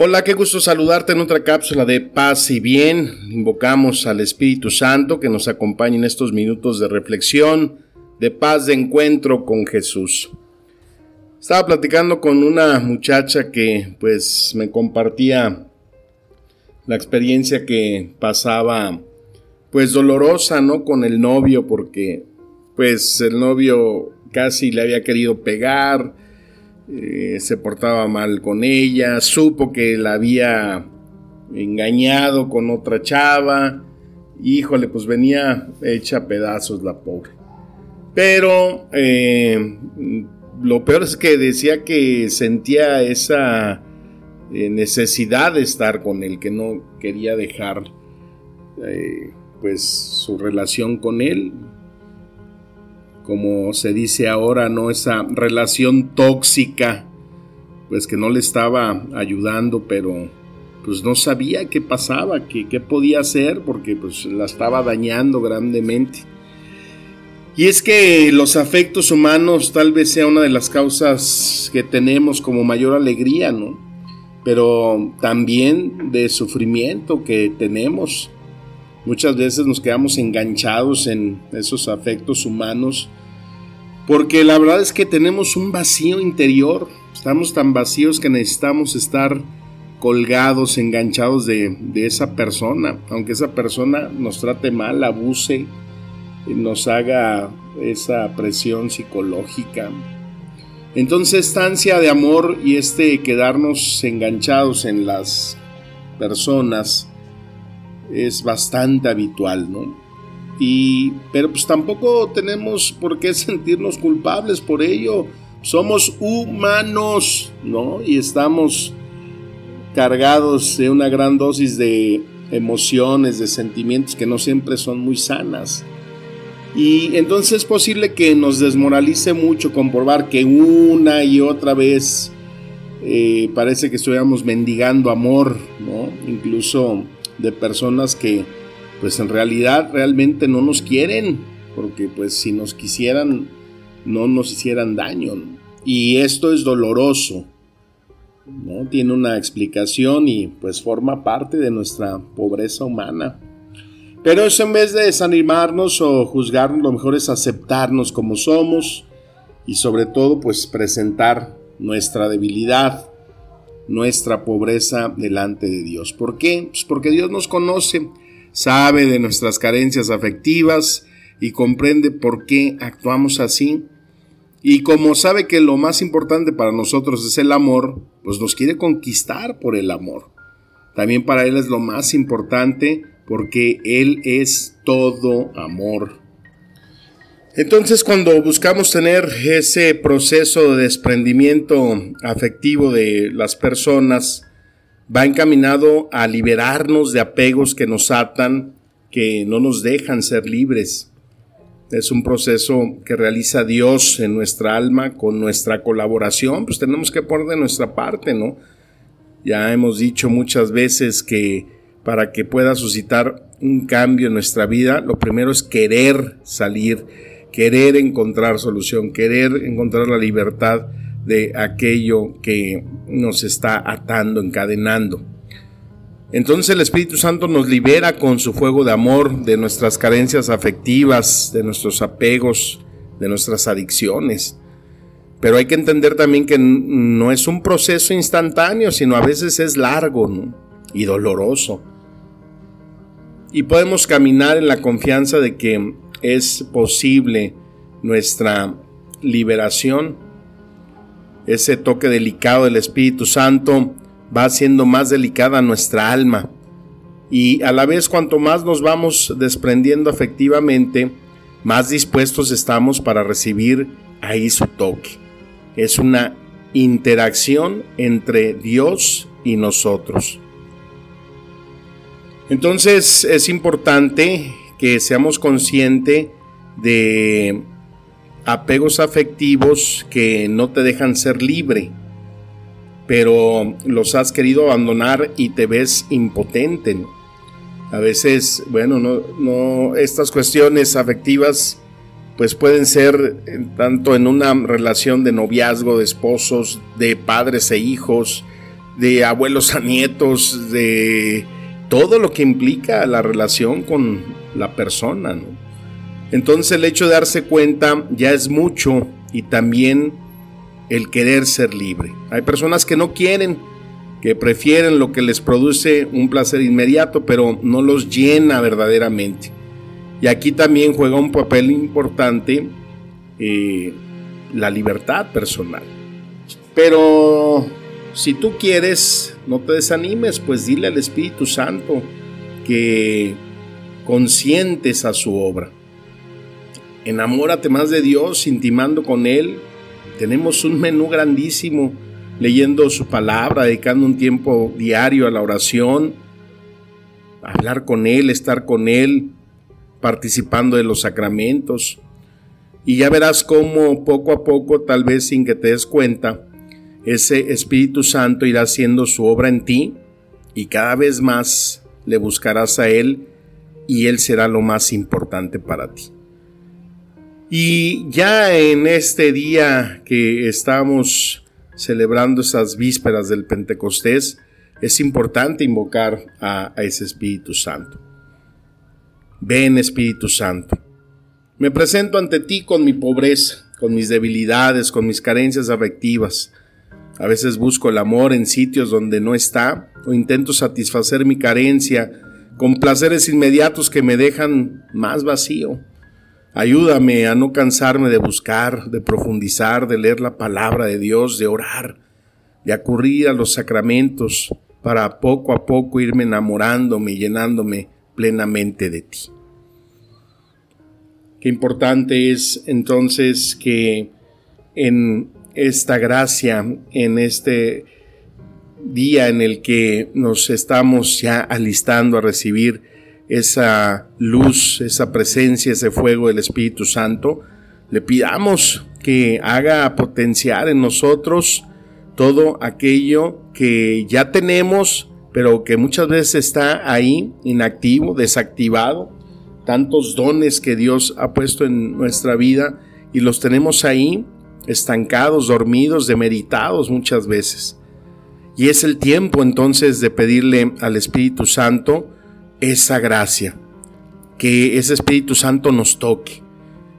Hola, qué gusto saludarte en otra cápsula de paz y bien. Invocamos al Espíritu Santo que nos acompañe en estos minutos de reflexión, de paz, de encuentro con Jesús. Estaba platicando con una muchacha que pues me compartía la experiencia que pasaba pues dolorosa, ¿no? Con el novio porque pues el novio casi le había querido pegar, eh, se portaba mal con ella, supo que la había engañado con otra chava, híjole, pues venía hecha pedazos la pobre. Pero eh, lo peor es que decía que sentía esa eh, necesidad de estar con él, que no quería dejar pues su relación con él, como se dice ahora, ¿no? Esa relación tóxica, pues que no le estaba ayudando, pero pues no sabía qué pasaba, qué, qué podía hacer, porque pues la estaba dañando grandemente. Y es que los afectos humanos tal vez sea una de las causas que tenemos como mayor alegría, ¿no? Pero también de sufrimiento que tenemos. Muchas veces nos quedamos enganchados en esos afectos humanos porque la verdad es que tenemos un vacío interior, estamos tan vacíos que necesitamos estar colgados, enganchados de, esa persona, aunque esa persona nos trate mal, abuse, nos haga esa presión psicológica. Entonces esta ansia de amor y este quedarnos enganchados en las personas es bastante habitual, ¿no? Y, pero pues tampoco tenemos por qué sentirnos culpables por ello. Somos humanos, ¿no? Y estamos cargados de una gran dosis de emociones, de sentimientos que no siempre son muy sanas. Y entonces es posible que nos desmoralice mucho comprobar que una y otra vez eh, parece que estuviéramos mendigando amor, ¿no? Incluso de personas que pues en realidad realmente no nos quieren, porque pues si nos quisieran no nos hicieran daño. Y esto es doloroso, ¿no? Tiene una explicación y pues forma parte de nuestra pobreza humana. Pero eso en vez de desanimarnos o juzgarnos, lo mejor es aceptarnos como somos y sobre todo pues presentar nuestra debilidad, nuestra pobreza delante de Dios. ¿Por qué? Pues porque Dios nos conoce sabe de nuestras carencias afectivas y comprende por qué actuamos así. Y como sabe que lo más importante para nosotros es el amor, pues nos quiere conquistar por el amor. También para Él es lo más importante porque Él es todo amor. Entonces cuando buscamos tener ese proceso de desprendimiento afectivo de las personas, va encaminado a liberarnos de apegos que nos atan, que no nos dejan ser libres. Es un proceso que realiza Dios en nuestra alma con nuestra colaboración, pues tenemos que poner de nuestra parte, ¿no? Ya hemos dicho muchas veces que para que pueda suscitar un cambio en nuestra vida, lo primero es querer salir, querer encontrar solución, querer encontrar la libertad de aquello que nos está atando, encadenando. Entonces el Espíritu Santo nos libera con su fuego de amor de nuestras carencias afectivas, de nuestros apegos, de nuestras adicciones. Pero hay que entender también que no es un proceso instantáneo, sino a veces es largo y doloroso. Y podemos caminar en la confianza de que es posible nuestra liberación ese toque delicado del Espíritu Santo va haciendo más delicada nuestra alma. Y a la vez cuanto más nos vamos desprendiendo afectivamente, más dispuestos estamos para recibir ahí su toque. Es una interacción entre Dios y nosotros. Entonces es importante que seamos conscientes de apegos afectivos que no te dejan ser libre, pero los has querido abandonar y te ves impotente. A veces, bueno, no, no, estas cuestiones afectivas pues pueden ser tanto en una relación de noviazgo, de esposos, de padres e hijos, de abuelos a nietos, de todo lo que implica la relación con la persona. Entonces el hecho de darse cuenta ya es mucho y también el querer ser libre. Hay personas que no quieren, que prefieren lo que les produce un placer inmediato, pero no los llena verdaderamente. Y aquí también juega un papel importante eh, la libertad personal. Pero si tú quieres, no te desanimes, pues dile al Espíritu Santo que consientes a su obra. Enamórate más de Dios, intimando con Él. Tenemos un menú grandísimo, leyendo su palabra, dedicando un tiempo diario a la oración, hablar con Él, estar con Él, participando de los sacramentos. Y ya verás cómo poco a poco, tal vez sin que te des cuenta, ese Espíritu Santo irá haciendo su obra en ti y cada vez más le buscarás a Él y Él será lo más importante para ti. Y ya en este día que estamos celebrando esas vísperas del Pentecostés, es importante invocar a, a ese Espíritu Santo. Ven Espíritu Santo. Me presento ante ti con mi pobreza, con mis debilidades, con mis carencias afectivas. A veces busco el amor en sitios donde no está o intento satisfacer mi carencia con placeres inmediatos que me dejan más vacío. Ayúdame a no cansarme de buscar, de profundizar, de leer la palabra de Dios, de orar, de acudir a los sacramentos para poco a poco irme enamorándome y llenándome plenamente de ti. Qué importante es entonces que en esta gracia, en este día en el que nos estamos ya alistando a recibir esa luz, esa presencia, ese fuego del Espíritu Santo, le pidamos que haga potenciar en nosotros todo aquello que ya tenemos pero que muchas veces está ahí inactivo, desactivado, tantos dones que Dios ha puesto en nuestra vida y los tenemos ahí estancados, dormidos, demeritados muchas veces. Y es el tiempo entonces de pedirle al Espíritu Santo esa gracia, que ese Espíritu Santo nos toque,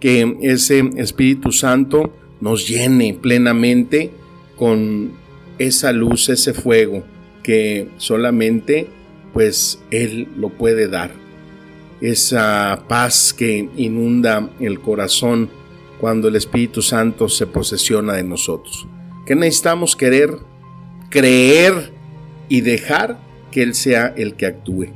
que ese Espíritu Santo nos llene plenamente con esa luz, ese fuego que solamente pues Él lo puede dar. Esa paz que inunda el corazón cuando el Espíritu Santo se posesiona de nosotros. Que necesitamos querer, creer y dejar que Él sea el que actúe.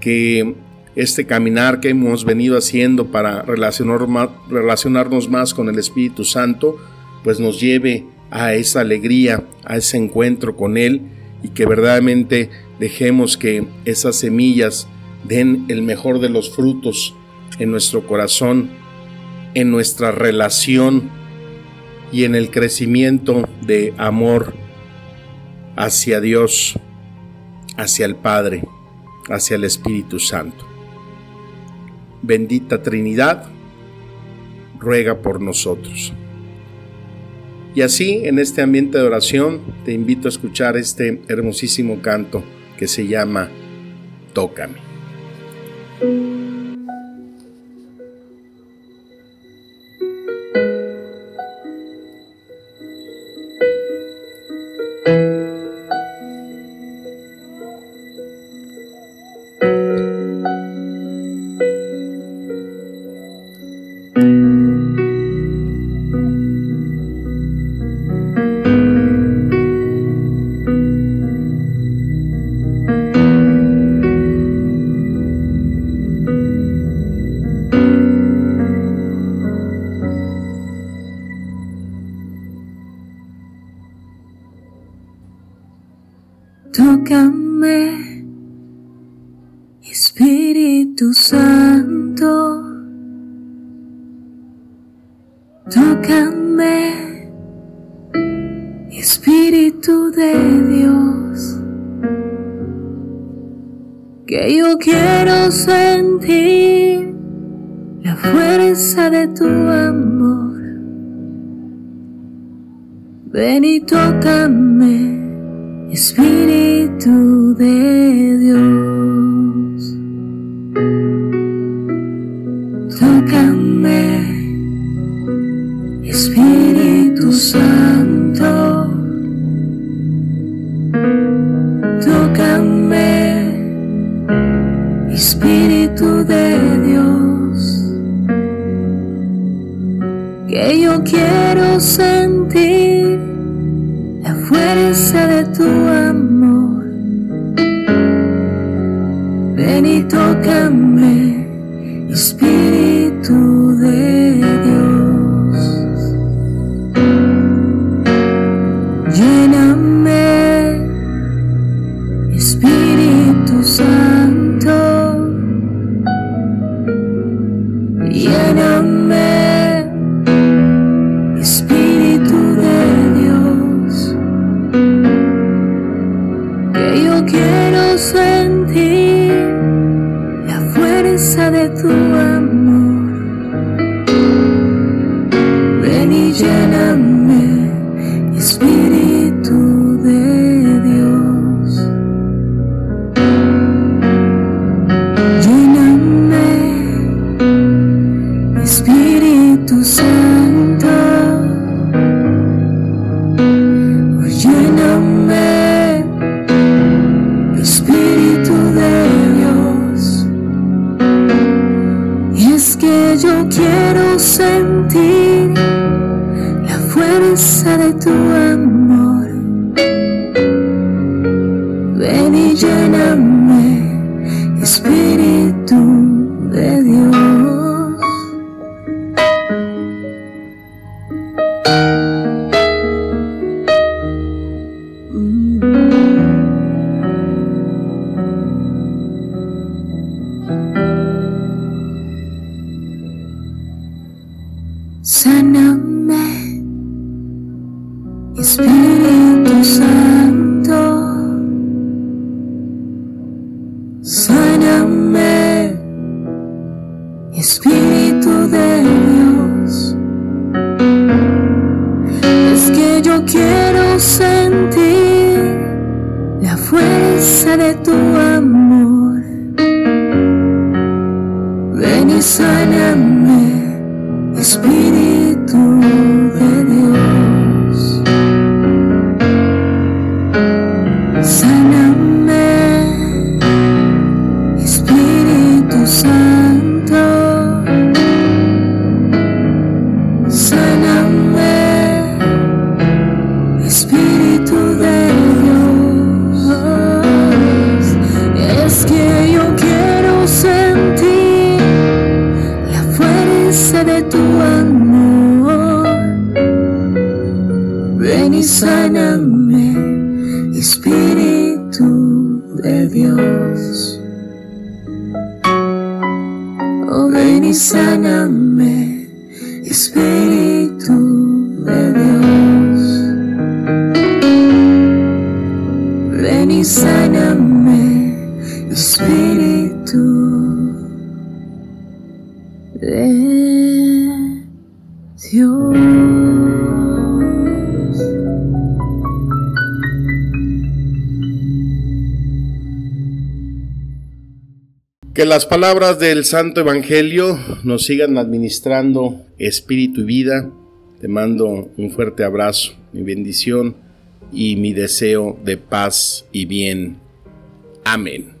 Que este caminar que hemos venido haciendo para relacionarnos más con el Espíritu Santo, pues nos lleve a esa alegría, a ese encuentro con Él y que verdaderamente dejemos que esas semillas den el mejor de los frutos en nuestro corazón, en nuestra relación y en el crecimiento de amor hacia Dios, hacia el Padre, hacia el Espíritu Santo. Bendita Trinidad, ruega por nosotros. Y así, en este ambiente de oración, te invito a escuchar este hermosísimo canto que se llama Tócame. Que yo quiero sentir la fuerza de tu amor. Ven y tócame. Espíritu de Dios, tócame, Espíritu Santo, tócame, quiero sentir fuerza de tu amor. Ven y tócame, Espíritu de Dios. Lléname, tu amor. Ven y lléname, Espíritu de Dios. Sáname, Espíritu Santo. Sáname, Espíritu de Dios. Es que yo quiero sentir la fuerza de tu amor. Ven y sáname. Espíritu de Dios, de tu Ven y sáname, Espíritu de Dios. Oh, ven y sáname, Espíritu de Dios. Ven y sáname, Espíritu de Que las palabras del Santo Evangelio nos sigan administrando espíritu y vida. Te mando un fuerte abrazo, mi bendición y mi deseo de paz y bien. Amén.